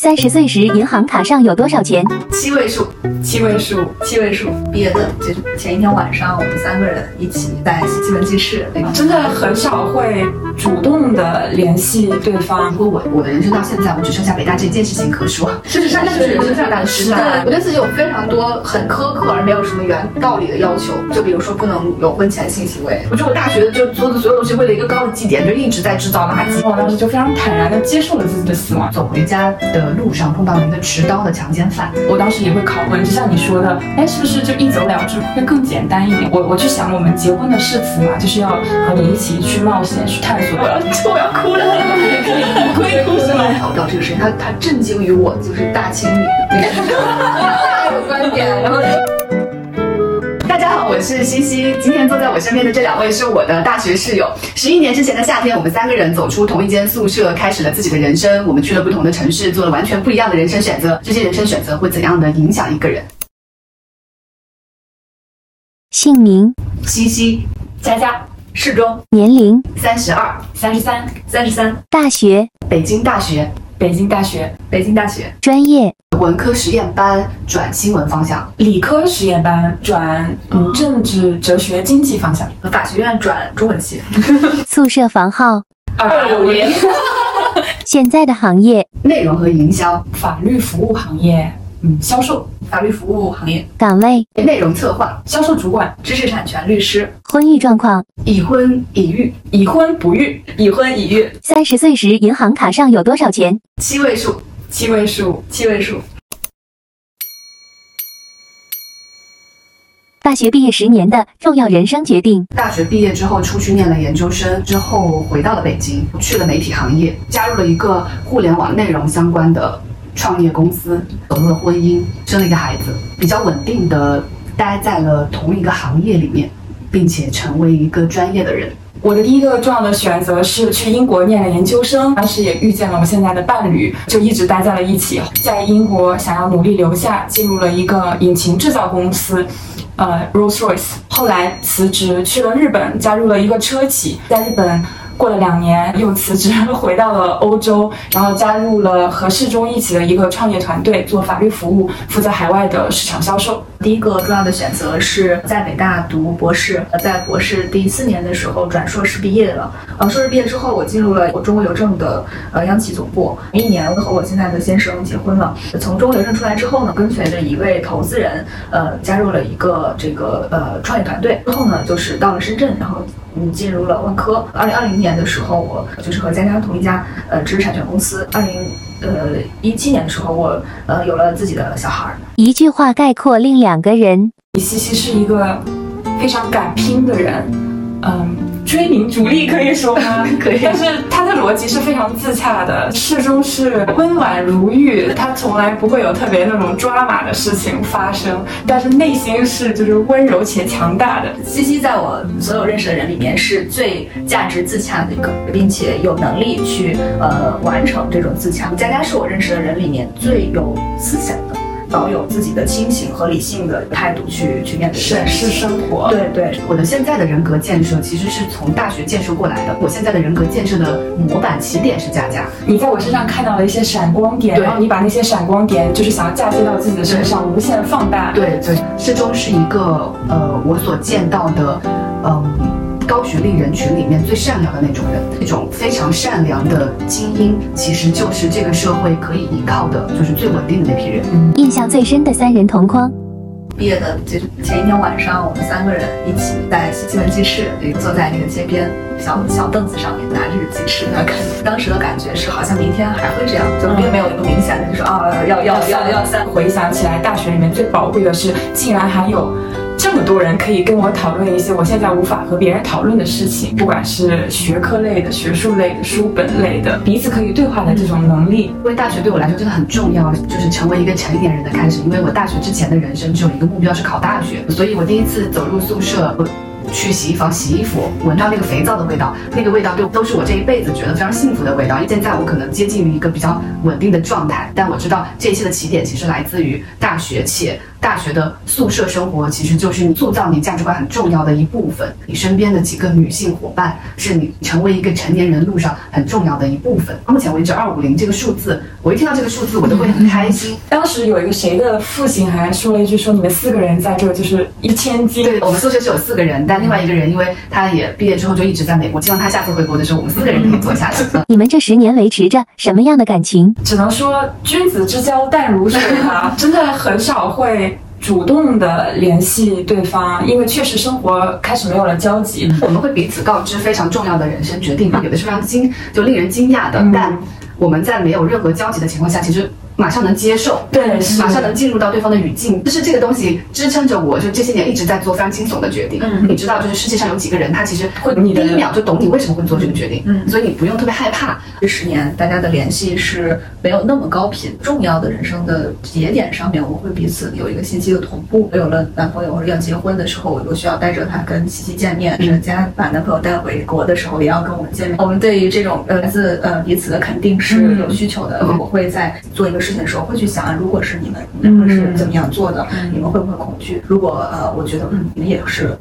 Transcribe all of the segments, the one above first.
三十岁时，银行卡上有多少钱？七位数，七位数，七位数。毕业的就是前一天晚上，我们三个人一起在西门记事。真的很少会主动的联系对方。如果我我的人生到现在，我只剩下北大这件事情可说。事实上，那是人生最大的失败。我对自己有非常多很苛刻而没有什么原道理的要求，就比如说不能有婚前性行为。我觉得我大学就做的所有东西，为了一个高的绩点，就一直在制造垃圾。我当时就非常坦然的接受了自己的死亡。走回家的路上碰到了一个持刀的强奸犯，我当时也会拷问，就像你说的，哎，是不是就一走了之会更简单一点？我我去想，我们结婚的誓词嘛，就是要和你一起去冒险、去探索。我要我要哭了，可以哭是吗？聊到这个事情，他他震惊于我就是大清理，太有观点，然后。我是西西。今天坐在我身边的这两位是我的大学室友。十一年之前的夏天，我们三个人走出同一间宿舍，开始了自己的人生。我们去了不同的城市，做了完全不一样的人生选择。这些人生选择会怎样的影响一个人？姓名：西西，佳佳，适中，年龄：三十二、三十三、三十三。大学：北京大学。北京大学，北京大学专业文科实验班转新闻方向，理科实验班转嗯政治哲学经济方向，法学院转中文系。宿舍房号二五零。现在的行业内容和营销，法律服务行业。嗯，销售、法律服务行业岗位、内容策划、销售主管、知识产权律师、婚育状况、已婚已育、已婚不育、已婚已育。三十岁时，银行卡上有多少钱？七位数，七位数，七位数。大学毕业十年的重要人生决定。大学毕业之后，出去念了研究生，之后回到了北京，去了媒体行业，加入了一个互联网内容相关的。创业公司走入了婚姻，生了一个孩子，比较稳定的待在了同一个行业里面，并且成为一个专业的人。我的第一个重要的选择是去英国念了研究生，当时也遇见了我现在的伴侣，就一直待在了一起。在英国想要努力留下，进入了一个引擎制造公司，呃，Rolls Royce。后来辞职去了日本，加入了一个车企，在日本。过了两年，又辞职回到了欧洲，然后加入了和世中一起的一个创业团队，做法律服务，负责海外的市场销售。第一个重要的选择是在北大读博士，在博士第四年的时候转硕士毕业了。呃，硕士毕业之后，我进入了我中国邮政的呃央企总部。一年，我和我现在的先生结婚了。从中国邮政出来之后呢，跟随着一位投资人，呃，加入了一个这个呃创业团队。之后呢，就是到了深圳，然后。嗯，进入了万科。二零二零年的时候，我就是和佳佳同一家呃知识产权公司。二零呃一七年的时候，我呃有了自己的小孩。一句话概括另两个人：李西西是一个非常敢拼的人。嗯。追名逐利可以说吗？可以，但是他的逻辑是非常自洽的，始终是温婉如玉，他从来不会有特别那种抓马的事情发生，但是内心是就是温柔且强大的。西西在我所有认识的人里面是最价值自洽的一个，并且有能力去呃完成这种自洽。佳佳是我认识的人里面最有思想的。保有自己的清醒和理性的态度去去面对审视生活。对对，我的现在的人格建设其实是从大学建设过来的。我现在的人格建设的模板起点是佳佳。你在我身上看到了一些闪光点，然后你把那些闪光点就是想要嫁接到自己的身上，无限放大。对对，适中是一个呃，我所见到的，嗯。高学历人群里面最善良的那种人，那种非常善良的精英，其实就是这个社会可以依靠的，就是最稳定的那批人。印象最深的三人同框，毕业的就是前一天晚上，我们三个人一起在西门记事，坐在那个街边小小凳子上面拿着鸡翅。那感当时的感觉是，好像明天还会这样，就并没有一个明显的，就是啊要要要要三。回想起来，大学里面最宝贵的是，竟然还有。这么多人可以跟我讨论一些我现在无法和别人讨论的事情，不管是学科类的、学术类的、书本类的，彼此可以对话的这种能力。因为大学对我来说真的很重要，就是成为一个成年人的开始。因为我大学之前的人生只有一个目标是考大学，所以我第一次走入宿舍。去洗衣房洗衣服，闻到那个肥皂的味道，那个味道都都是我这一辈子觉得非常幸福的味道。现在我可能接近于一个比较稳定的状态，但我知道这一切的起点其实来自于大学，且大学的宿舍生活其实就是你塑造你价值观很重要的一部分。你身边的几个女性伙伴是你成为一个成年人路上很重要的一部分。目前为止，二五零这个数字我一听到这个数字，我都会很开心。当时有一个谁的父亲还说了一句，说你们四个人在这就是一千斤。对我们宿舍是有四个人，但另外一个人因为他也毕业之后就一直在美国，希望他下次回国的时候，我们四个人可以坐下来。你们这十年维持着什么样的感情？只能说君子之交淡如水啊，真的很少会。主动的联系对方，因为确实生活开始没有了交集，我们会彼此告知非常重要的人生决定，有的是非常惊就令人惊讶的，但我们在没有任何交集的情况下，其实。马上能接受，对，马上能进入到对方的语境，就是这个东西支撑着我，就这些年一直在做非常惊悚的决定。嗯，你知道，就是世界上有几个人，他其实会你第一秒就懂你为什么会做这个决定。嗯，所以你不用特别害怕。这十年大家的联系是没有那么高频，重要的人生的节点上面，我会彼此有一个信息的同步。有了男朋友或者要结婚的时候，我需要带着他跟琪琪见面；，人家把男朋友带回国的时候，也要跟我们见面。我们对于这种呃来自呃彼此的肯定是有需求的。我会在做一个事情的时候，会去想。如果是你们，你们是怎么样做的？你们会不会恐惧？如果呃，我觉得嗯，你们也是，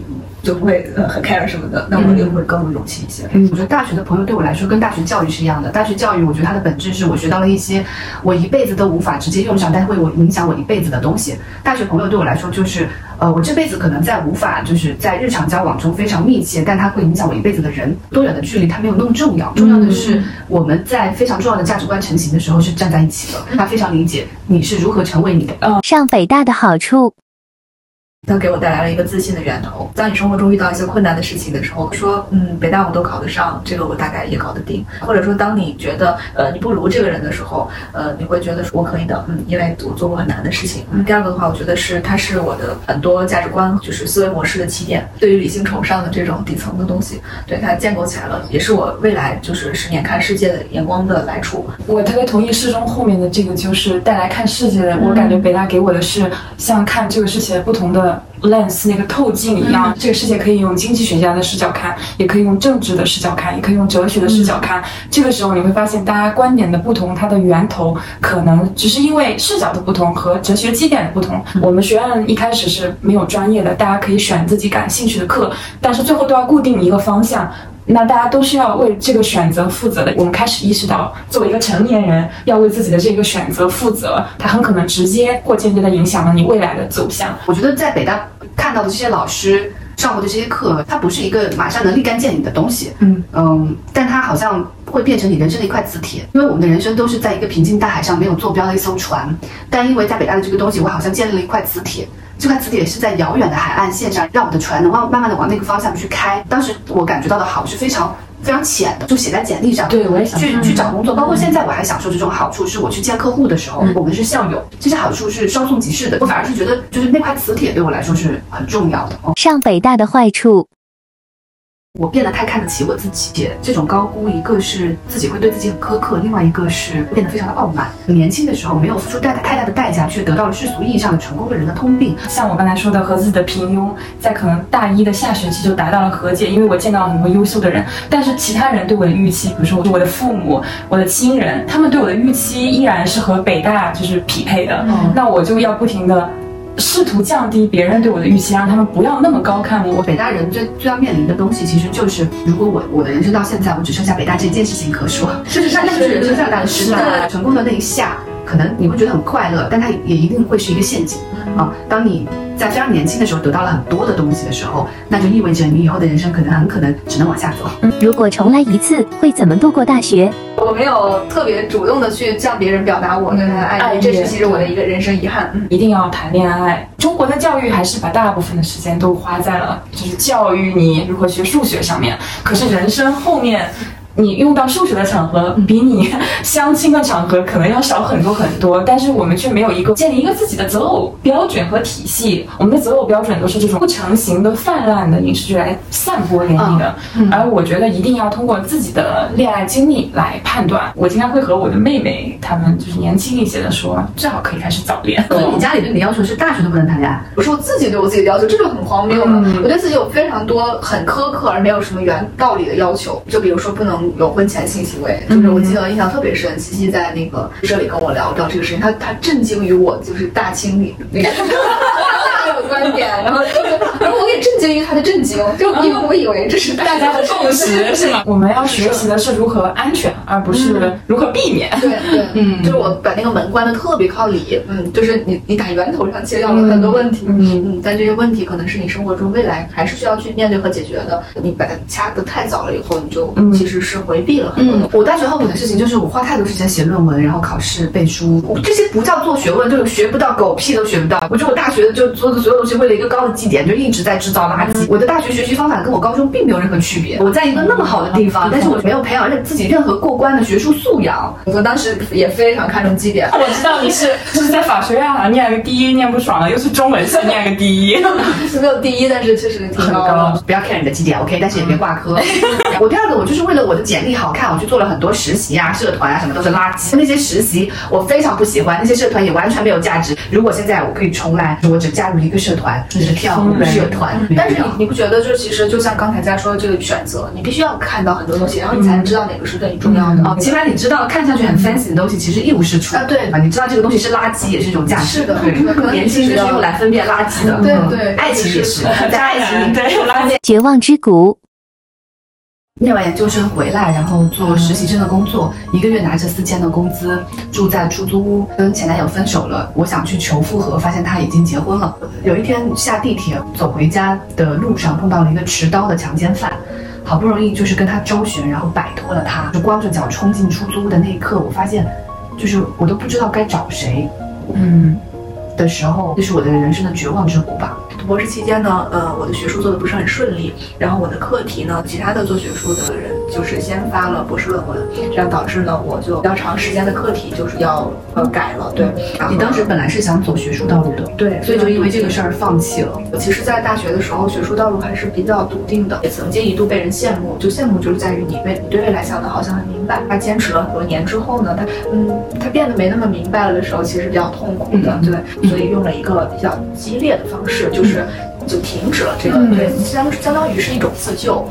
就不会呃很 care 什么的，那我就会更有勇气一些。嗯，我觉得大学的朋友对我来说跟大学教育是一样的。大学教育，我觉得它的本质是我学到了一些我一辈子都无法直接用上，但会我影响我一辈子的东西。大学朋友对我来说就是呃，我这辈子可能在无法就是在日常交往中非常密切，但它会影响我一辈子的人。多远的距离它没有那么重要，重要的是我们在非常重要的价值观成型的时候是站在一起的。他非常理解你。你是如何成为你的？上北大的好处。它给我带来了一个自信的源头。在你生活中遇到一些困难的事情的时候，说嗯，北大我都考得上，这个我大概也搞得定。或者说，当你觉得呃你不如这个人的时候，呃，你会觉得说我可以的，嗯，因为我做过很难的事情。第二个的话，我觉得是它是我的很多价值观就是思维模式的起点，对于理性崇尚的这种底层的东西，对它建构起来了，也是我未来就是十年看世界的眼光的来处。我特别同意适中后面的这个，就是带来看世界的。我感觉北大给我的是像看这个世界不同的。Lens 那个透镜一样，这个世界可以用经济学家的视角看，也可以用政治的视角看，也可以用哲学的视角看。这个时候你会发现，大家观点的不同，它的源头可能只是因为视角的不同和哲学基点的不同。我们学院一开始是没有专业的，大家可以选自己感兴趣的课，但是最后都要固定一个方向。那大家都是要为这个选择负责的。我们开始意识到，作为一个成年人，要为自己的这个选择负责，它很可能直接或间接的影响了你未来的走向。我觉得在北大看到的这些老师上过的这些课，它不是一个马上能立竿见影的东西。嗯嗯，但它好像会变成你人生的一块磁铁。因为我们的人生都是在一个平静大海上没有坐标的一艘船，但因为在北大的这个东西，我好像建立了一块磁铁。这块磁铁是在遥远的海岸线上，让我的船能慢慢慢的往那个方向去开。当时我感觉到的好是非常非常浅的，就写在简历上。对，我也想去去找工作，包括现在我还享受这种好处，是我去见客户的时候，我们是校友，这些好处是稍纵即逝的。我反而是觉得，就是那块磁铁对我来说是很重要的。上北大的坏处。我变得太看得起我自己，这种高估，一个是自己会对自己很苛刻，另外一个是变得非常的傲慢。年轻的时候没有付出太太大的代价，却得到了世俗意义上的成功的人的通病。像我刚才说的，和自己的平庸，在可能大一的下学期就达到了和解，因为我见到了很多优秀的人。但是其他人对我的预期，比如说我的父母、我的亲人，他们对我的预期依然是和北大就是匹配的。那我就要不停的。试图降低别人对我的预期，让他们不要那么高看我。北大人最最要面临的东西，其实就是，如果我我的人生到现在，我只剩下北大这件事情可说，事实上那就是人生最大的失败。成功的那一下，可能你会觉得很快乐，但它也一定会是一个陷阱啊。当你在非常年轻的时候得到了很多的东西的时候，那就意味着你以后的人生可能很可能只能往下走。如果重来一次，会怎么度过大学？我没有特别主动的去向别人表达我对他的爱，这是其实我的一个人生遗憾。嗯一定要谈恋爱。中国的教育还是把大部分的时间都花在了就是教育你如何学数学上面，可是人生后面。你用到数学的场合，比你相亲的场合可能要少很多很多，但是我们却没有一个建立一个自己的择偶标准和体系。我们的择偶标准都是这种不成型的泛滥的影视剧来散播给你的，而我觉得一定要通过自己的恋爱经历来判断。我经常会和我的妹妹，她们就是年轻一些的说，最好可以开始早恋。所以你家里对你的要求是大学都不能谈恋爱？我说我自己对我自己的要求，这就很荒谬了。我对自己有非常多很苛刻而没有什么原道理的要求，就比如说不能。有婚前性行为，就是我记得印象特别深。西西在那个这里跟我聊到这个事情，他他震惊于我就是大清理那个。观点，然后就是，然后我也震惊于他的震惊，就因为我以为这是大家的 共识，是吗？我们要学习的是如何安全，而不是如何避免。对对，嗯，就是我把那个门关的特别靠里，嗯，就是你你打源头上切掉了很多问题，嗯。嗯，但这些问题可能是你生活中未来还是需要去面对和解决的，你把它掐的太早了以后，你就其实是回避了很多的。我大学后悔的事情就是我花太多时间写论文，然后考试背书，这些不叫做学问，就是学不到狗屁都学不到。我觉得我大学就做的所有东西为了一个高的绩点，就一直在制造垃圾。我的大学学习方法跟我高中并没有任何区别。我在一个那么好的地方，但是我没有培养任自己任何过关的学术素养。我当时也非常看重绩点。我知道你是就是在法学院好像念个第一念不爽了，又是中文系念个第一，是没有第一，但是确实挺高的。不要 care 你的绩点，OK，但是也别挂科。我第二个，我就是为了我的简历好看，我去做了很多实习啊、社团啊，什么都是垃圾。那些实习我非常不喜欢，那些社团也完全没有价值。如果现在我可以重来，我只加入一个社团，你是跳舞社团。但是你你不觉得，就其实就像刚才在说的这个选择，你必须要看到很多东西，然后你才能知道哪个是对你重要的。哦起码你知道看上去很 fancy 的东西，其实一无是处啊。对吧？你知道这个东西是垃圾，也是一种价值。是的，年轻就是用来分辨垃圾的。对对，爱情也是，在爱情里 对有垃圾。绝望之谷。念完研究生回来，然后做实习生的工作，一个月拿着四千的工资，住在出租屋，跟前男友分手了。我想去求复合，发现他已经结婚了。有一天下地铁走回家的路上，碰到了一个持刀的强奸犯，好不容易就是跟他周旋，然后摆脱了他，就光着脚冲进出租屋的那一刻，我发现，就是我都不知道该找谁，嗯，的时候，这是我的人生的绝望之谷吧。读博士期间呢，呃，我的学术做的不是很顺利，然后我的课题呢，其他的做学术的人就是先发了博士论文，这样导致呢，我就比较长时间的课题就是要呃改了。对，你当时本来是想走学术道路的，对，所以就因为这个事儿放弃了。我其实，在大学的时候，学术道路还是比较笃定的，也曾经一度被人羡慕，就羡慕就是在于你未你对未来想的好像很明白。他坚持了很多年之后呢，他嗯，他变得没那么明白了的时候，其实比较痛苦的，对，所以用了一个比较激烈的方式，就是。就停止了这个，对，相相当于是一种自救，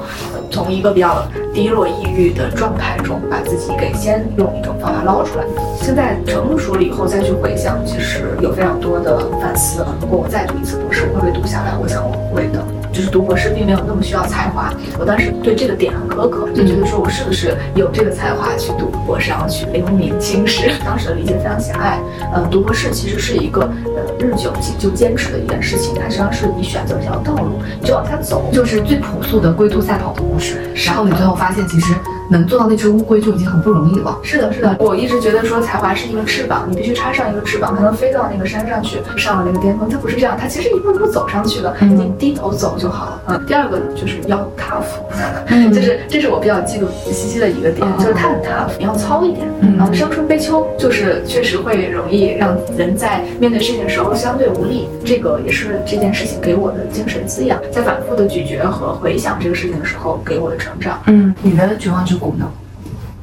从一个比较低落、抑郁的状态中，把自己给先用一种方法捞出来。现在成熟了以后再去回想，其实有非常多的反思。如果我再读一次博士，我会不会读下来？我想我会的。就是读博士并没有那么需要才华，我当时对这个点很苛刻，就觉得说我是不是有这个才华去读博士，然后去留名青史。当时的理解非常狭隘，呃，读博士其实是一个呃日久就坚持的一件事情，它实际上是你选择这条道路，你就往下走，就是最朴素的龟兔赛跑的故事。然后你最后发现，其实。能做到那只乌龟就已经很不容易了。是的，是的，我一直觉得说才华是一个翅膀，你必须插上一个翅膀才能飞到那个山上去，上了那个巅峰。它不是这样，它其实一步一步走上去的，你低头走就好了。嗯。第二个就是要 tough，就是这是我比较嫉妒西西的一个点，就是他很 tough，你要糙一点。嗯。伤春悲秋就是确实会容易让人在面对事情的时候相对无力，这个也是这件事情给我的精神滋养，在反复的咀嚼和回想这个事情的时候给我的成长。嗯，你的绝望之。苦恼？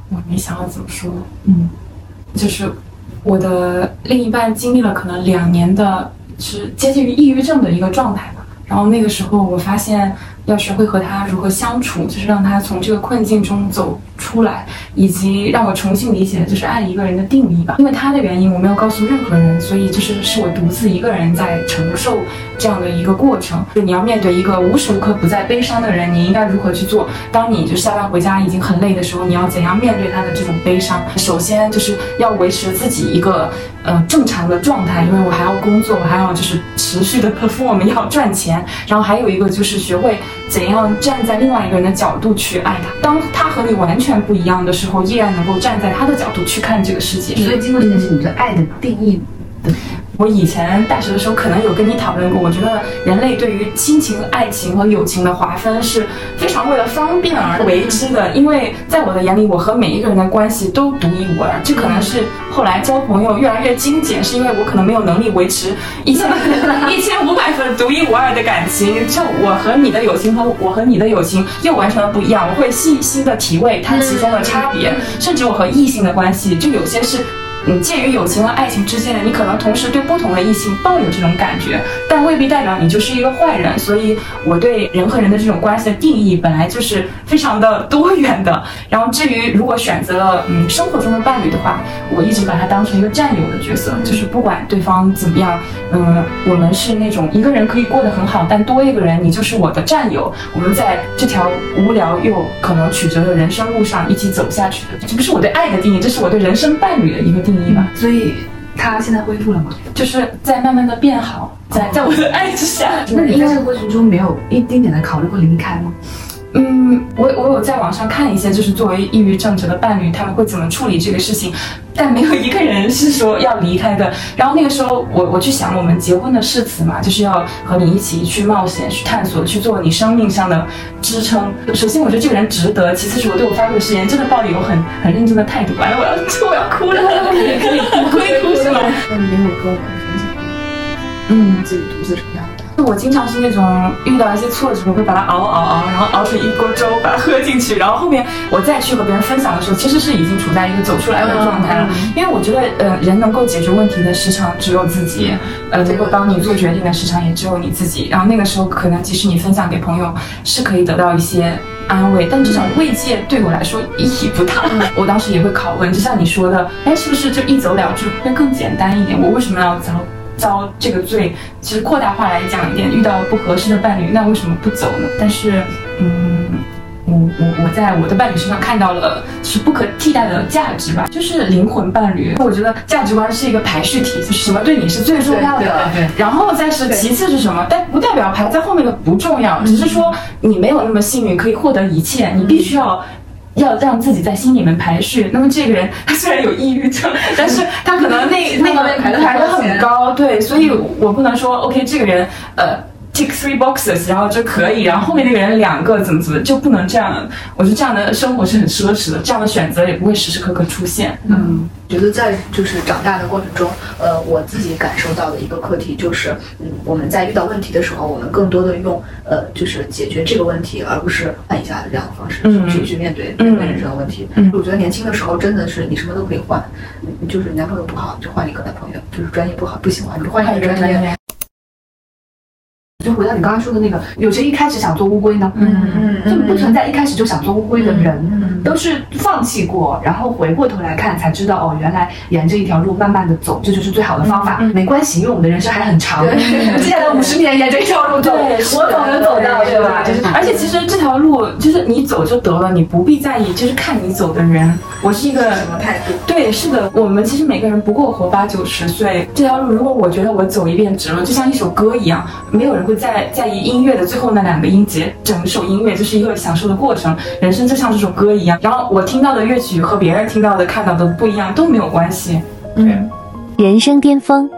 我没想到怎么说。嗯，就是我的另一半经历了可能两年的，是接近于抑郁症的一个状态吧。然后那个时候我发现要学会和他如何相处，就是让他从这个困境中走。出来，以及让我重新理解就是爱一个人的定义吧。因为他的原因，我没有告诉任何人，所以就是是我独自一个人在承受这样的一个过程。就你要面对一个无时无刻不在悲伤的人，你应该如何去做？当你就下班回家已经很累的时候，你要怎样面对他的这种悲伤？首先就是要维持自己一个呃正常的状态，因为我还要工作，我还要就是持续的 perform 要赚钱。然后还有一个就是学会怎样站在另外一个人的角度去爱他。当他和你完全。不一样的时候，依然能够站在他的角度去看这个世界。所以，经过这件事，你对爱的定义的。我以前大学的时候可能有跟你讨论过，我觉得人类对于亲情、爱情和友情的划分是非常为了方便而为之的。因为在我的眼里，我和每一个人的关系都独一无二。这可能是后来交朋友越来越精简，是因为我可能没有能力维持一千一千五百分独一无二的感情。就我和你的友情和我和你的友情又完全不一样，我会细心的体味它其中的差别。甚至我和异性的关系，就有些是。嗯，介于友情和爱情之间的，你可能同时对不同的异性抱有这种感觉。但未必代表你就是一个坏人。所以我对人和人的这种关系的定义本来就是非常的多元的。然后至于如果选择了嗯生活中的伴侣的话，我一直把他当成一个战友的角色，就是不管对方怎么样，嗯，我们是那种一个人可以过得很好，但多一个人你就是我的战友，我们在这条无聊又可能曲折的人生路上一起走下去的。这不是我对爱的定义，这是我对人生伴侣的一个定义吧。所以他现在恢复了吗？就是在慢慢的变好，在在我的爱之下。那你在这个过程中没有一丁点的考虑过离开吗？嗯，我我有在网上看一些，就是作为抑郁症者的伴侣，他们会怎么处理这个事情，但没有一个人是说要离开的。然后那个时候，我我去想，我们结婚的誓词嘛，就是要和你一起去冒险、去探索、去做你生命上的支撑。首先，我觉得这个人值得；其次，是我对我发出的誓言真的抱有很很认真的态度。完了，我要 我要哭了，可以可以，我可以哭是吗？那你没有跟我们分享，嗯，自己独自成长。我经常是那种遇到一些挫折，我会把它熬熬熬，然后熬成一锅粥，把它喝进去，然后后面我再去和别人分享的时候，其实是已经处在一个走出来的状态了。因为我觉得，呃，人能够解决问题的时长只有自己，呃，能够帮你做决定的时长也只有你自己。然后那个时候，可能即使你分享给朋友，是可以得到一些安慰，但这种慰藉对我来说意义不大。我当时也会拷问，就像你说的，哎，是不是就一走了之会更简单一点？我为什么要遭？遭这个罪，其实扩大化来讲一点，遇到不合适的伴侣，那为什么不走呢？但是，嗯，我我我在我的伴侣身上看到了是不可替代的价值吧，就是灵魂伴侣。我觉得价值观是一个排序题，就是什么对你是最重要的，然后再是其次是什么，但不代表排在后面的不重要，只是说你没有那么幸运可以获得一切，你必须要。要让自己在心里面排序。那么这个人他虽然有抑郁症，但是他可能那那个排的很高，对，所以我不能说 OK 这个人呃 tick three boxes 然后就可以，然后后面那个人两个怎么怎么就不能这样。我觉得这样的生活是很奢侈的，这样的选择也不会时时刻刻出现。嗯，觉得在就是长大的过程中，呃，我自己感受到的一个课题就是，嗯，我们在遇到问题的时候，我们更多的用呃就是解决这个问题，而不是换一下的这样的方式去去面对面对人生的问题。嗯，我觉得年轻的时候真的是你什么都可以换，就是男朋友不好就换一个男朋友，就是专业不好不喜欢就换一个专业。就回到你刚刚说的那个，有谁一开始想做乌龟呢？嗯嗯，就不存在一开始就想做乌龟的人，都是放弃过，然后回过头来看才知道，哦，原来沿着一条路慢慢的走，这就是最好的方法。没关系，因为我们的人生还很长，接下来五十年沿着一条路走，我总能走到，对吧？就是，而且其实这条路就是你走就得了，你不必在意，就是看你走的人。我是一个什么态度？对，是的，我们其实每个人不过活八九十岁，这条路如果我觉得我走一遍值了，就像一首歌一样，没有人会。在在意音乐的最后那两个音节，整首音乐就是一个享受的过程。人生就像这首歌一样，然后我听到的乐曲和别人听到的、看到的不一样，都没有关系。嗯，人生巅峰。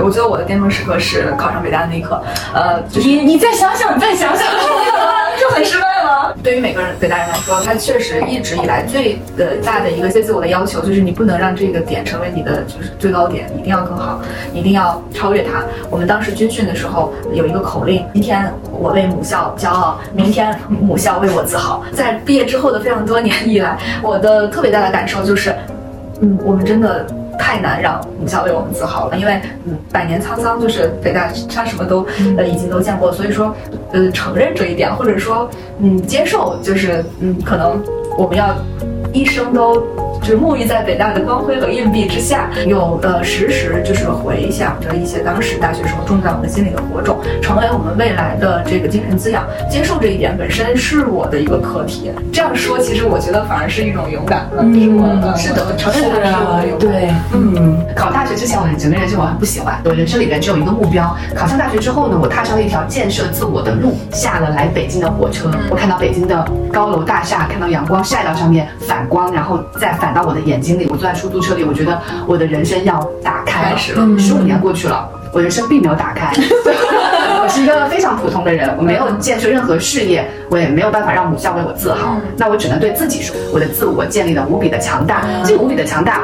我觉得我的巅峰时刻是考上北大的那一刻。呃，就是你你再想想，再想想，就很失败了。对于每个人北大人来说，他确实一直以来最的大的一个最自我的要求，就是你不能让这个点成为你的就是最高点，一定要更好，一定要超越它。我们当时军训的时候有一个口令：今天我为母校骄傲，明天母校为我自豪。在毕业之后的非常多年以来，我的特别大的感受就是，嗯，我们真的。太难让母校为我们自豪了，因为嗯，百年沧桑，就是北大他什么都呃已经都见过，所以说呃承认这一点，或者说嗯接受，就是嗯可能我们要一生都。就是沐浴在北大的光辉和硬币之下，有呃时时就是回想着一些当时大学时候种在我们心里的火种，成为我们未来的这个精神滋养。接受这一点本身是我的一个课题。这样说，其实我觉得反而是一种勇敢。嗯，是我的，是的，承认的是我的勇敢。对，嗯，考大学之前，我整个人生我很不喜欢，我人生里面只有一个目标。考上大学之后呢，我踏上了一条建设自我的路，下了来北京的火车，我看到北京的高楼大厦，看到阳光晒到上面反光，然后再反。到我的眼睛里，我坐在出租车里，我觉得我的人生要打开了。十五年过去了，我人生并没有打开。我是一个非常普通的人，我没有建设任何事业，我也没有办法让母校为我自豪。那我只能对自己说，我的自我建立的无比的强大。这个无比的强大。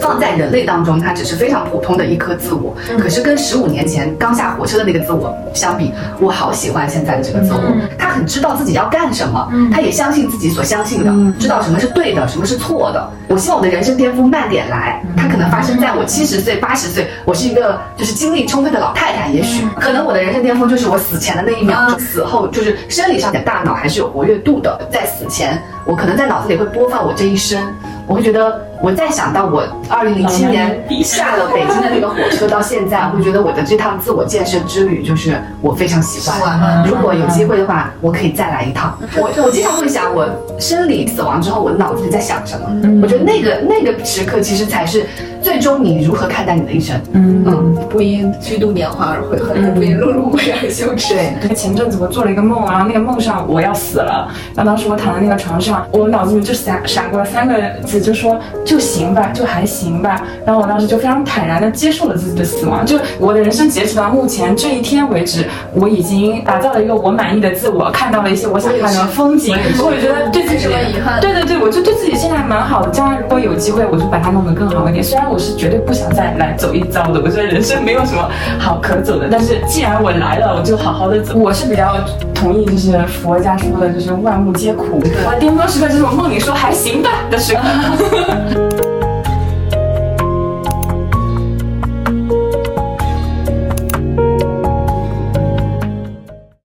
放在人类当中，它只是非常普通的一颗自我。可是跟十五年前刚下火车的那个自我相比，我好喜欢现在的这个自我。他很知道自己要干什么，他也相信自己所相信的，知道什么是对的，什么是错的。我希望我的人生巅峰慢点来，它可能发生在我七十岁、八十岁，我是一个就是精力充沛的老太太，也许可能我的人生巅峰就是我死前的那一秒钟，死后就是生理上的大脑还是有活跃度的，在死前我可能在脑子里会播放我这一生，我会觉得。我再想到我二零零七年下了北京的那个火车，到现在，我会觉得我的这趟自我建设之旅就是我非常喜欢。如果有机会的话，我可以再来一趟。我我经常会想，我生理死亡之后，我脑子里在想什么？我觉得那个那个时刻，其实才是。最终你如何看待你的一生？嗯嗯，不因虚度年华而悔恨，不因碌碌无为而羞耻。对，前阵子我做了一个梦，然后那个梦上我要死了，然后当时我躺在那个床上，我脑子里就闪闪过了三个字，就说就行吧，就还行吧。然后我当时就非常坦然的接受了自己的死亡，就我的人生截止到目前这一天为止，我已经打造了一个我满意的自我，看到了一些我想看的风景，我也觉得对自己遗憾。对对对，我就对自己现在蛮好的，将来如果有机会，我就把它弄得更好一点。虽然我。我是绝对不想再来走一遭的，我觉得人生没有什么好可走的。但是既然我来了，我就好好的走。我是比较同意，就是佛家说的，就是万物皆苦。我巅峰时刻就是我梦里说还行吧的时候。